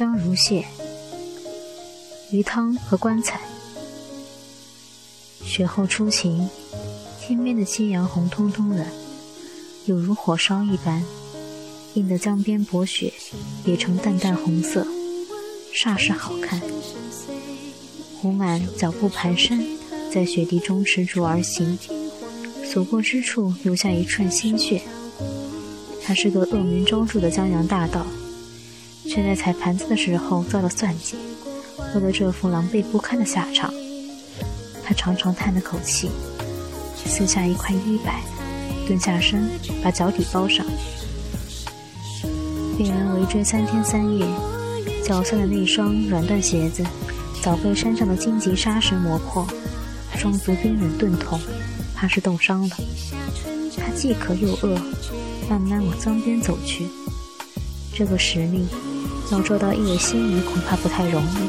江如血，鱼汤和棺材。雪后初晴，天边的夕阳红彤彤的，有如火烧一般，映得江边薄雪也成淡淡红色，煞是好看。胡满脚步蹒跚，在雪地中驰逐而行，所过之处留下一串鲜血。他是个恶名昭著的江洋大盗，却在踩盘子的时候遭了算计，落得这副狼狈不堪的下场。他长长叹了口气，撕下一块衣摆，蹲下身，把脚底包上。被人围追三天三夜，脚下的那双软缎鞋子早被山上的荆棘沙石磨破，双足冰冷钝痛，怕是冻伤了。他既渴又饿。慢慢往江边走去，这个实力要捉到一尾鲜鱼恐怕不太容易，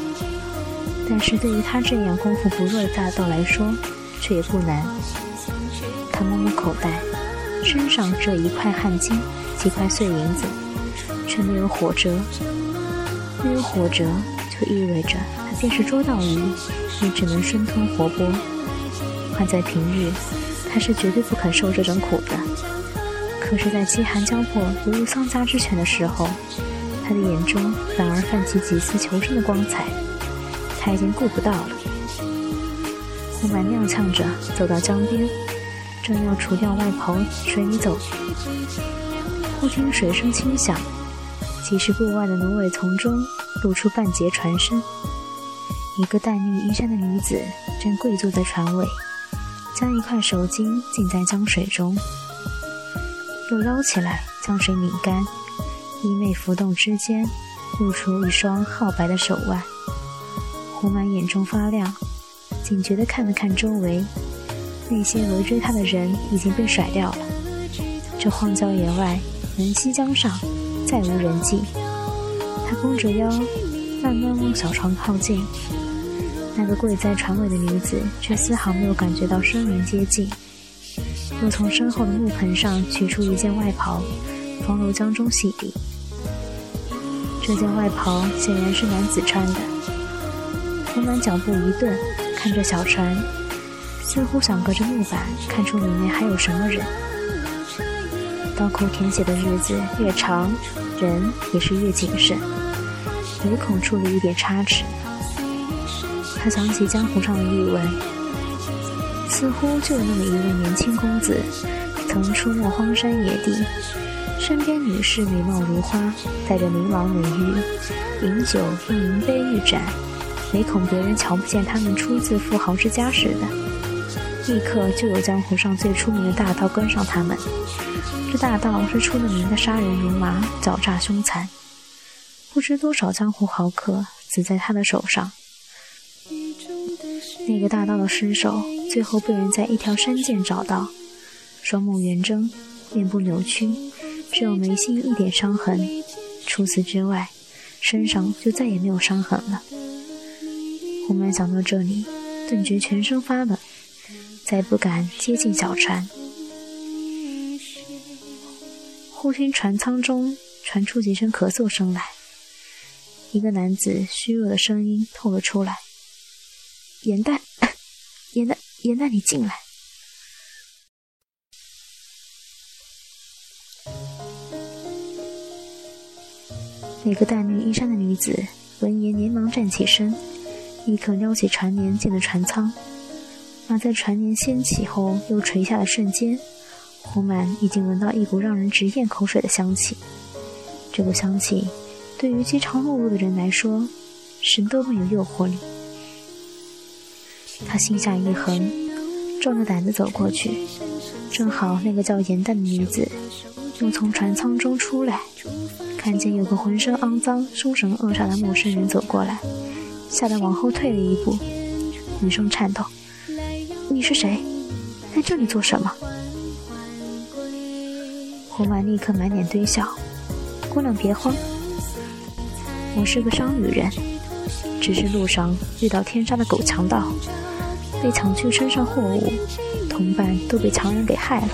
但是对于他这样功夫不弱的大盗来说，却也不难。他摸摸口袋，身上只有一块汗巾，几块碎银子，却没有火折。没有火折，就意味着他便是捉到鱼，也只能生吞活剥。换在平日，他是绝对不肯受这种苦的。可是，在饥寒交迫、犹如丧家之犬的时候，他的眼中反而泛起几丝求生的光彩。他已经顾不到了。胡满踉跄着走到江边，正要除掉外袍水里走，忽听水声轻响，几十步外的芦苇丛中露出半截船身，一个淡绿衣衫的女子正跪坐在船尾，将一块手巾浸在江水中。又捞起来，将水拧干，衣袂浮动之间，露出一双皓白的手腕。胡满眼中发亮，警觉地看了看周围，那些围追他的人已经被甩掉了。这荒郊野外，门西江上，再无人迹。他弓着腰，慢慢往小船靠近。那个跪在船尾的女子，却丝毫没有感觉到生人接近。又从身后的木盆上取出一件外袍，放入江中洗涤。这件外袍显然是男子穿的。胡满脚步一顿，看着小船，似乎想隔着木板看出里面还有什么人。刀口舔血的日子越长，人也是越谨慎，唯恐出了一点差池。他想起江湖上的议闻。似乎就有那么一位年轻公子，曾出没荒山野地，身边女士美貌如花，带着琳琅美玉，饮酒用银杯玉盏，唯恐别人瞧不见他们出自富豪之家似的。立刻就有江湖上最出名的大盗跟上他们，这大盗是出了名的杀人如麻，狡诈凶残，不知多少江湖豪客死在他的手上。那个大盗的尸首。最后被人在一条山涧找到，双目圆睁，面部扭曲，只有眉心一点伤痕。除此之外，身上就再也没有伤痕了。胡满想到这里，顿觉全身发冷，再不敢接近小船。忽听船舱中传出几声咳嗽声来，一个男子虚弱的声音透了出来：“严旦，严旦。”严旦，你进来。那个淡绿衣衫的女子闻言，连忙站起身，立刻撩起船帘进了船舱。而在船帘掀起后又垂下的瞬间，胡满已经闻到一股让人直咽口水的香气。这股香气，对于饥肠辘辘的人来说，是多么有诱惑力。他心下一横，壮着胆子走过去，正好那个叫严淡的女子又从船舱中出来，看见有个浑身肮脏、凶神恶煞的陌生人走过来，吓得往后退了一步，语声颤抖：“你是谁？在这里做什么？”胡满立刻满脸堆笑：“姑娘别慌，我是个商旅人，只是路上遇到天杀的狗强盗。”被抢去身上货物，同伴都被强人给害了，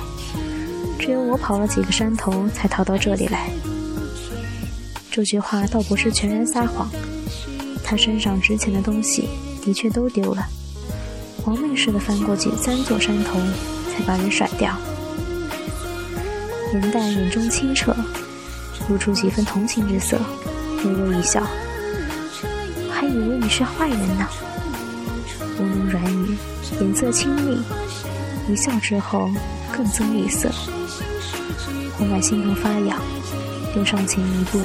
只有我跑了几个山头才逃到这里来。这句话倒不是全然撒谎，他身上值钱的东西的确都丢了，亡命似的翻过几三座山头，才把人甩掉。严淡眼中清澈，露出几分同情之色，微微一笑，还以为你是坏人呢。无能软语，颜色清丽，一笑之后更增厉色。胡满心头发痒，便上前一步，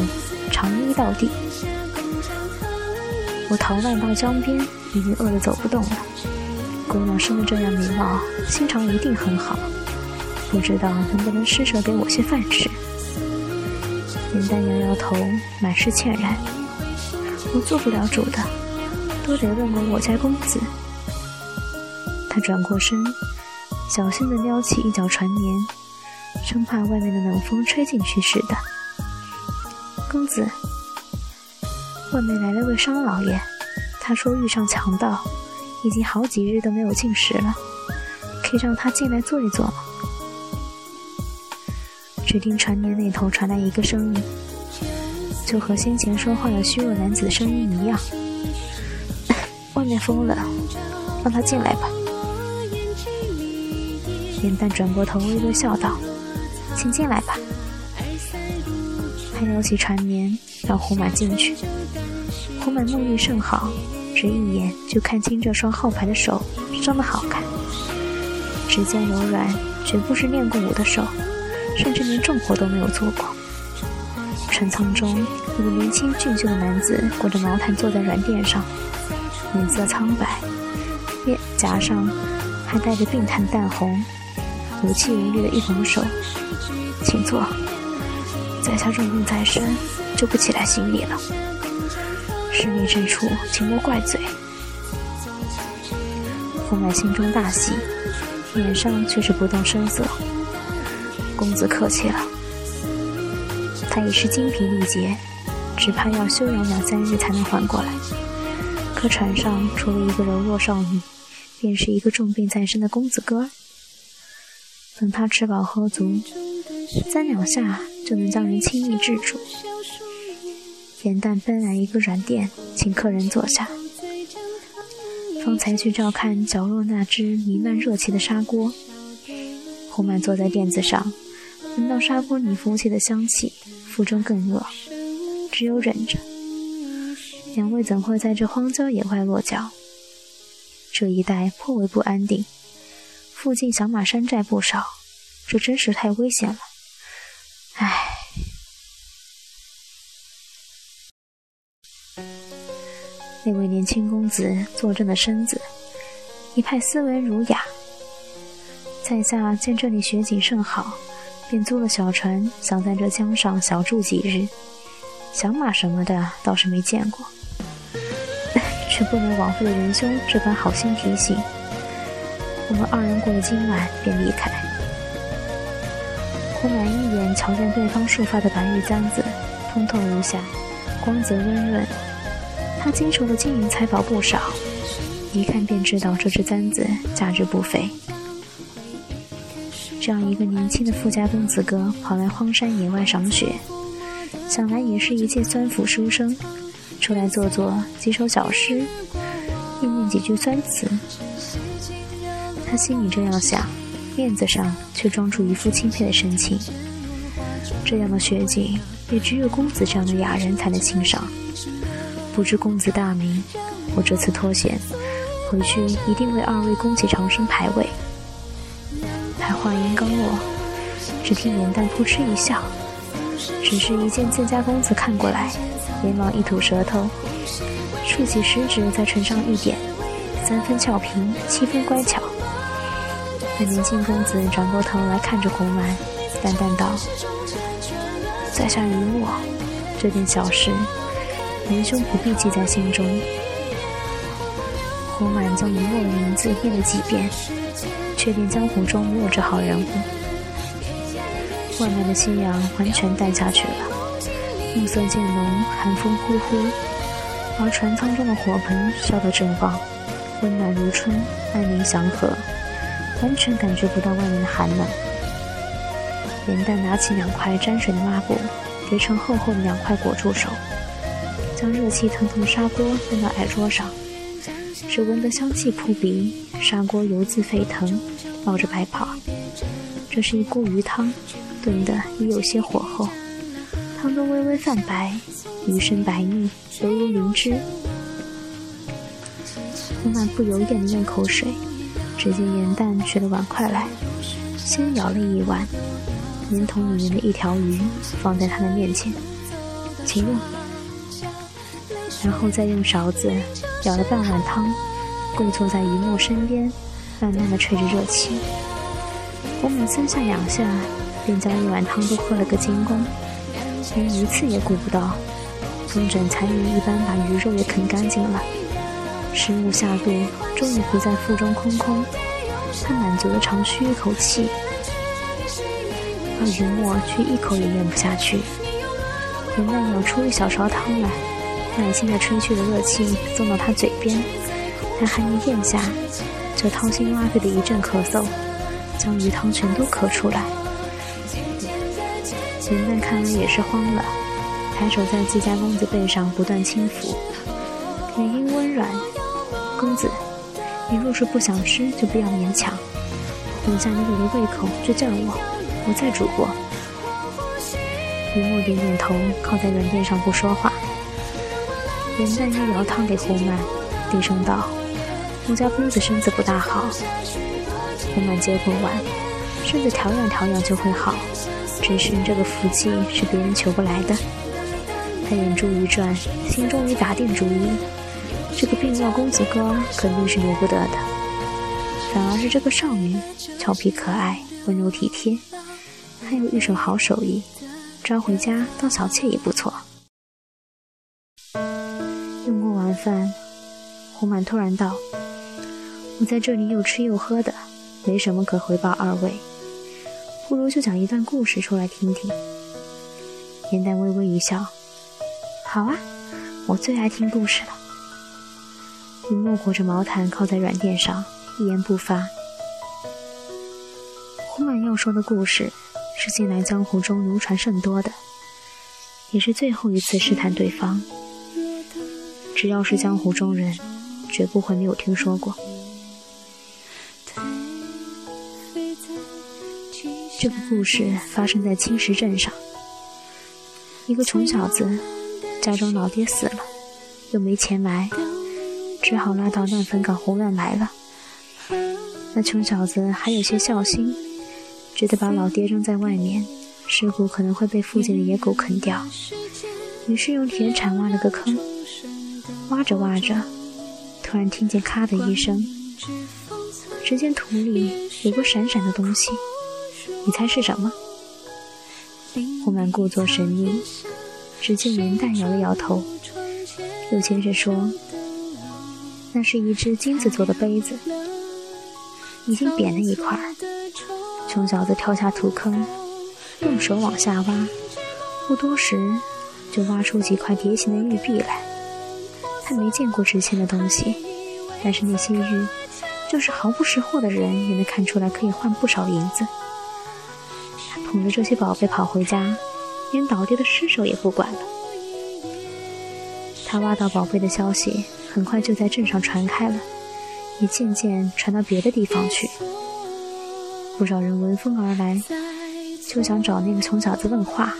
长揖到底。我逃难到江边，已经饿得走不动了。姑娘生得这样美貌，心肠一定很好。不知道能不能施舍给我些饭吃？林丹摇摇头，满是歉然。我做不了主的，都得问问我家公子。他转过身，小心地撩起一角船帘，生怕外面的冷风吹进去似的。公子，外面来了位商老爷，他说遇上强盗，已经好几日都没有进食了，可以让他进来坐一坐吗？只听船帘那头传来一个声音，就和先前说话的虚弱男子声音一样：“ 外面风冷，让他进来吧。”严淡转过头，微微笑道：“请进来吧。”他摇起船帘，让胡满进去。胡满目力甚好，只一眼就看清这双号牌的手，生的好看，指尖柔软，绝不是练过武的手。甚至连重活都没有做过。船舱中，一个年轻俊秀的男子裹着毛毯坐在软垫上，脸色苍白，面颊上还带着病态的淡红，有气无力的一拱手：“请坐，在下重病在身，就不起来行礼了。失礼之处，请莫怪罪。”傅满心中大喜，脸上却是不动声色。公子客气了，他已是精疲力竭，只怕要休养两三日才能缓过来。可船上除了一个柔弱少女，便是一个重病在身的公子哥。等他吃饱喝足，三两下就能将人轻易制住。严淡奔来一个软垫，请客人坐下。方才去照看角落那只弥漫热气的砂锅，胡满坐在垫子上。闻到砂锅里浮起的香气，腹中更饿，只有忍着。两位怎会在这荒郊野外落脚？这一带颇为不安定，附近响马山寨不少，这真是太危险了。唉。那位年轻公子坐正了身子，一派斯文儒雅。在下见这里雪景甚好。便租了小船，想在这江上小住几日。响马什么的倒是没见过，却不能枉费了仁兄这番好心提醒。我们二人过了今晚便离开。胡满一眼瞧见对方束发的白玉簪子，通透无瑕，光泽温润。他经手的金银财宝不少，一看便知道这只簪子价值不菲。这样一个年轻的富家公子哥跑来荒山野外赏雪，想来也是一介酸腐书生，出来做做几首小诗，念念几句酸词。他心里这样想，面子上却装出一副钦佩的神情。这样的雪景，也只有公子这样的雅人才能欣赏。不知公子大名，我这次脱险，回去一定为二位恭喜长生牌位。他话音刚落，只听脸蛋扑哧一笑，只是一见自家公子看过来，连忙一吐舌头，竖起食指在唇上一点，三分俏皮，七分乖巧。那年轻公子转过头来看着胡满，淡淡道：“在下愚墨，这点小事，仁兄不必记在心中。”胡满将愚墨的名字念了几遍。确定江湖中没有这号人物，外面的夕阳完全淡下去了，暮色渐浓，寒风呼呼，而船舱中的火盆烧得正旺，温暖如春，安宁祥和，完全感觉不到外面的寒冷。严淡拿起两块沾水的抹布，叠成厚厚的两块裹住手，将热气腾腾的砂锅扔到矮桌上，只闻得香气扑鼻，砂锅油渍沸腾，冒着白泡。这是一锅鱼汤，炖得已有些火候，汤中微微泛白，鱼身白腻，犹如灵芝。胡满不由咽了咽口水，只见严旦取了碗筷来，先舀了一碗。圆筒里面的一条鱼放在他的面前，请用。然后再用勺子舀了半碗汤，跪坐在鱼墨身边，慢慢的吹着热气。胡满三下两下便将一碗汤都喝了个精光，连一次也顾不到，跟整残鱼一般把鱼肉也啃干净了。食物下肚，终于不再腹中空空，他满足的长吁一口气。而云墨却一口也咽不下去。严旦舀出一小勺汤来，耐心地吹去了热气，送到他嘴边。他还没咽下，就掏心挖肺的一阵咳嗽，将鱼汤全都咳出来。云淡看来也是慌了，抬手在自家公子背上不断轻抚，你若是不想吃，就不要勉强。等下你有了胃口，就叫我。”我再煮过。雨墨点点头，靠在软垫上不说话。元旦又舀汤给胡满，低声道：“我家公子身子不大好。”胡满接过碗，身子调养调养就会好，只是这个福气是别人求不来的。他眼珠一转，心中已打定主意：这个病弱公子哥肯定是留不得的，反而是这个少女，俏皮可爱，温柔体贴。还有一手好手艺，抓回家当小妾也不错。用过晚饭，胡满突然道：“我在这里又吃又喝的，没什么可回报二位，不如就讲一段故事出来听听。”颜丹微微一笑：“好啊，我最爱听故事了。”云墨裹着毛毯靠在软垫上，一言不发。胡满要说的故事。是近来江湖中流传甚多的，也是最后一次试探对方。只要是江湖中人，绝不会没有听说过。这个故事发生在青石镇上，一个穷小子家中老爹死了，又没钱埋，只好拉到乱坟岗胡乱来了。那穷小子还有些孝心。觉得把老爹扔在外面，尸骨可能会被附近的野狗啃掉，于是用铁铲挖了个坑。挖着挖着，突然听见咔的一声，只见土里有个闪闪的东西，你猜是什么？胡满故作神秘，只见元旦摇了摇头，又接着说：“那是一只金子做的杯子，已经扁了一块。”穷小子跳下土坑，用手往下挖，不多时就挖出几块蝶形的玉璧来。他没见过值钱的东西，但是那些玉，就是毫不识货的人也能看出来可以换不少银子。他捧着这些宝贝跑回家，连倒地的尸首也不管了。他挖到宝贝的消息很快就在镇上传开了，也渐渐传到别的地方去。不少人闻风而来，就想找那个穷小子问话。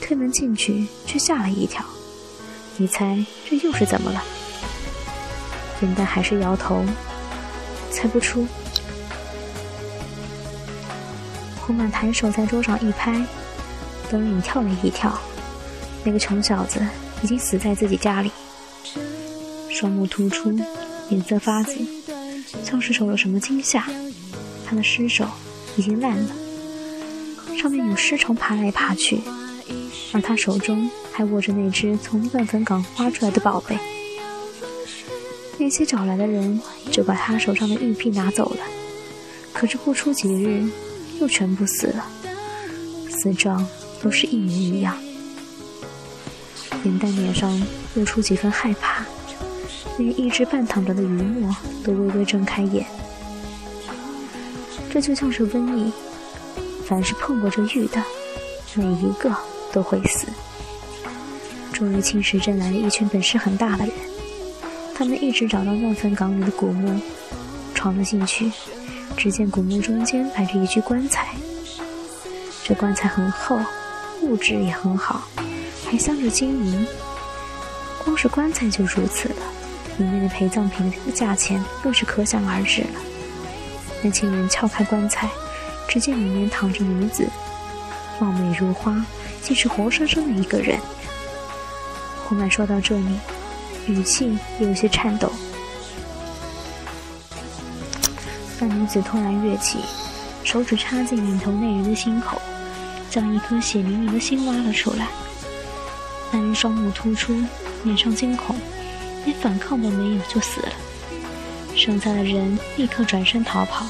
推门进去，却吓了一跳。你猜这又是怎么了？元旦还是摇头，猜不出。胡满抬手在桌上一拍，灯影跳了一跳。那个穷小子已经死在自己家里，双目突出，脸色发紫，像是受了什么惊吓。他的尸首已经烂了，上面有尸虫爬来爬去，而他手中还握着那只从乱坟岗挖出来的宝贝。那些找来的人就把他手上的玉璧拿走了，可是不出几日，又全部死了，死状都是一模一样。脸蛋脸上露出几分害怕，连一直半躺着的余墨都微微睁开眼。这就像是瘟疫，凡是碰过这玉的，每一个都会死。终于，青石镇来了一群本事很大的人，他们一直找到乱坟岗里的古墓，闯了进去，只见古墓中间摆着一具棺材。这棺材很厚，物质也很好，还镶着金银。光是棺材就如此了，里面的陪葬品的价钱更是可想而知了。年轻人撬开棺材，只见里面躺着女子，貌美如花，竟是活生生的一个人。胡满说到这里，语气有些颤抖。那女子突然跃起，手指插进领头那人的心口，将一颗血淋淋的心挖了出来。那人双目突出，脸上惊恐，连反抗都没有就死了。剩下的人立刻转身逃跑，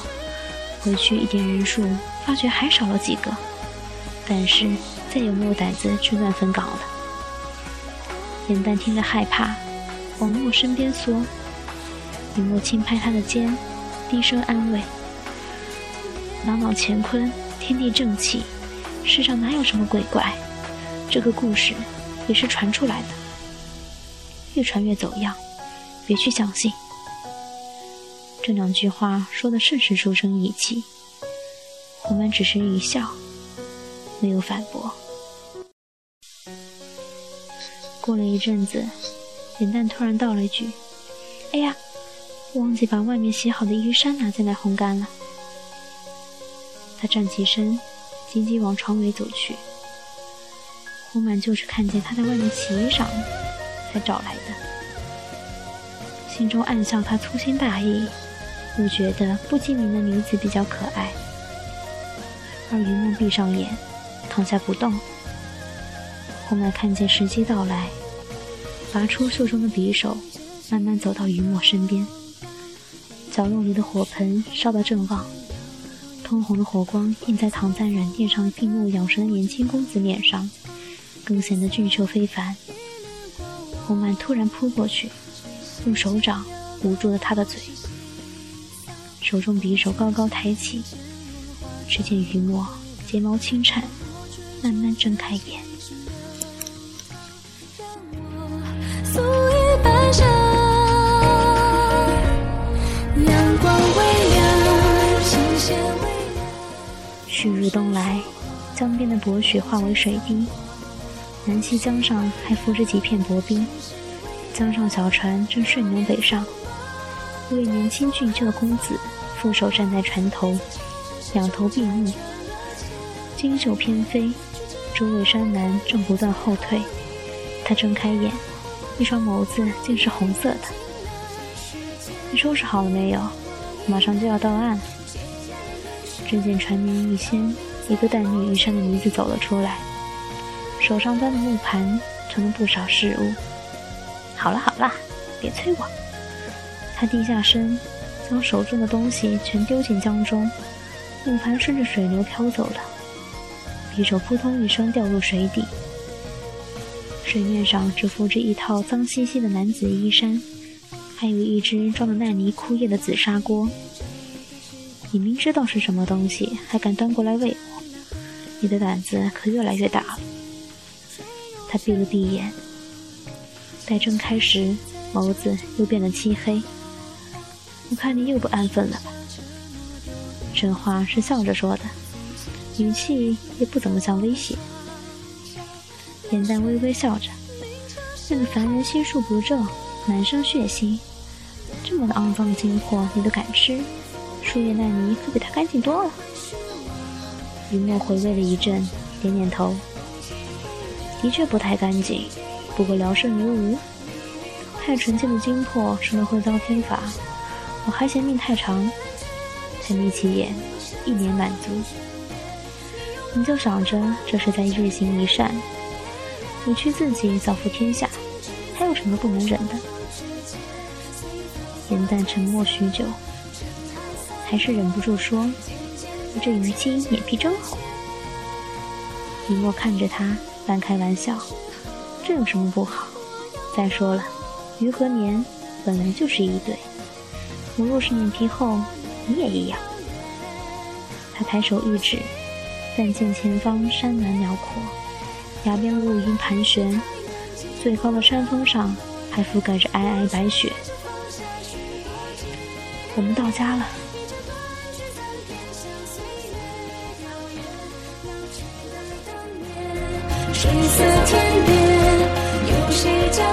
回去一点人数，发觉还少了几个，但是再也没有胆子去乱坟岗了。严丹听得害怕，往莫身边缩。雨墨轻拍他的肩，低声安慰：“朗朗乾坤，天地正气，世上哪有什么鬼怪？这个故事也是传出来的，越传越走样，别去相信。”这两句话说的甚是书生意气，胡满只是一笑，没有反驳。过了一阵子，脸蛋突然道了一句：“哎呀，忘记把外面洗好的衣衫拿进来烘干了。”他站起身，急急往床尾走去。胡满就是看见他在外面洗衣裳，才找来的，心中暗笑他粗心大意。又觉得不精明的女子比较可爱，而云梦闭上眼，躺下不动。红来看见时机到来，拔出袖中的匕首，慢慢走到云墨身边。角落里的火盆烧得正旺，通红的火光映在躺在软垫上闭目养神的年轻公子脸上，更显得俊秀非凡。红曼突然扑过去，用手掌捂住了他的嘴。手中匕首高高抬起，只见于墨睫毛轻颤，慢慢睁开眼。旭日东来，江边的薄雪化为水滴，南溪江上还浮着几片薄冰，江上小船正顺流北上，一位年轻俊秀的公子。负手站在船头，仰头闭目，金袖翩飞，周围山男正不断后退。他睁开眼，一双眸子竟是红色的。你收拾好了没有？马上就要到岸了。只见船边一掀，一个淡绿衣衫的女子走了出来，手上端的木盘盛了不少食物。好了好了，别催我。他低下身。将手中的东西全丢进江中，木盘顺着水流飘走了，匕首扑通一声掉入水底。水面上只浮着一套脏兮兮的男子衣衫，还有一只装的烂泥枯叶的紫砂锅。你明知道是什么东西，还敢端过来喂我，你的胆子可越来越大了。他闭了闭眼，待睁开时，眸子又变得漆黑。我看你又不安分了吧？这话是笑着说的，语气也不怎么像威胁。颜淡微微笑着，那个凡人心术不正，满身血腥，这么肮脏的精魄你都敢吃？树叶烂泥可比他干净多了。云墨回味了一阵，点点头，的确不太干净，不过聊胜于无。太纯净的精魄，什么会遭天罚？我还嫌命太长，才眯起眼，一脸满足。你就想着这是在日行一善，你去自己造福天下，还有什么不能忍的？颜淡沉默许久，还是忍不住说：“这虞姬脸皮真厚。”李默看着他，半开玩笑：“这有什么不好？再说了，鱼和年本来就是一对。”我若是脸皮厚，你也一样。他抬手一指，但见前方山峦辽阔，崖边乌云盘旋，最高的山峰上还覆盖着皑皑白雪。我们到家了。金色天边，有谁家？